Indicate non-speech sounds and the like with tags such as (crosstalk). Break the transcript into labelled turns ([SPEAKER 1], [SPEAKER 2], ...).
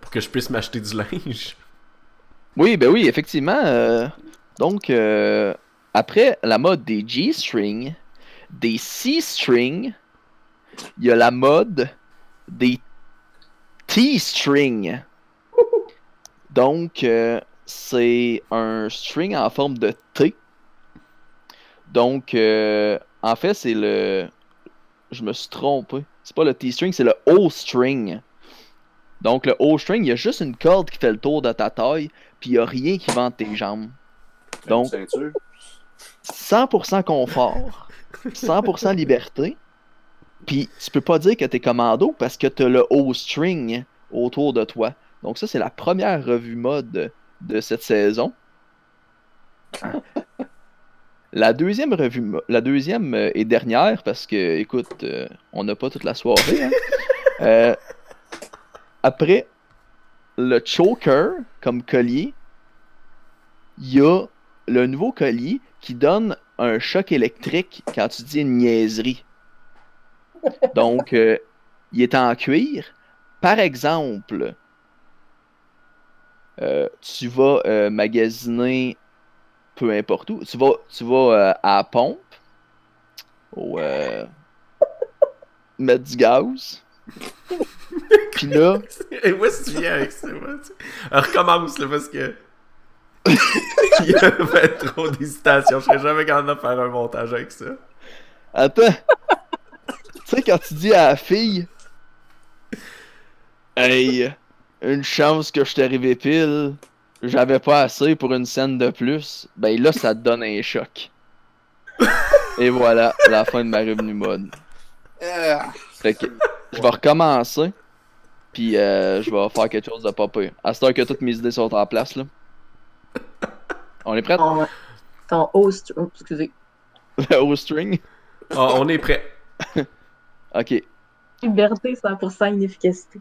[SPEAKER 1] Pour que je puisse m'acheter du linge.
[SPEAKER 2] Oui, ben oui, effectivement. euh, donc, euh, après la mode des G-strings, des C-strings, il y a la mode des T-strings. Donc, euh, c'est un string en forme de T. Donc, en fait, c'est le. Je me suis trompé. C'est pas le T-string, c'est le O-string. Donc, le O-string, il y a juste une corde qui fait le tour de ta taille, puis il n'y a rien qui vente tes jambes. Donc,
[SPEAKER 3] Ceinture.
[SPEAKER 2] 100% confort, 100% liberté, puis tu peux pas dire que t'es commando parce que t'as le O-string autour de toi. Donc ça, c'est la première revue mode de cette saison. (laughs) La deuxième revue, la deuxième euh, et dernière, parce que, écoute, euh, on n'a pas toute la soirée. hein. Euh, (laughs) après le choker comme collier, il y a le nouveau collier qui donne un choc électrique quand tu dis une niaiserie. (laughs) Donc, euh, il est en cuir. Par exemple, euh, tu vas euh, magasiner peu importe où. Tu vas, tu vas à la pompe, euh, (laughs) mettre du gaz. (laughs) Puis là, (laughs)
[SPEAKER 1] Et où est-ce que tu viens avec ça? moi, tu- Alors, recommence, là, parce que. (laughs) (laughs) Il y avait trop d'hésitation. Je serais jamais capable de faire un montage avec ça.
[SPEAKER 2] Attends. tu sais, quand tu dis à la fille, Hey, une chance que je t'ai arrivé pile, j'avais pas assez pour une scène de plus, ben là, ça te donne un choc. Et voilà, la fin de ma revenu mode. Fait que je vais recommencer, puis euh, je vais faire quelque chose de pas pire. À ce heure que toutes mes idées sont en place, là. On est prêts?
[SPEAKER 4] Ton, ton host. oh, excusez.
[SPEAKER 2] Au string?
[SPEAKER 1] Ah, on est prêt. (laughs)
[SPEAKER 2] Ok.
[SPEAKER 4] Liberté 100% inefficacité.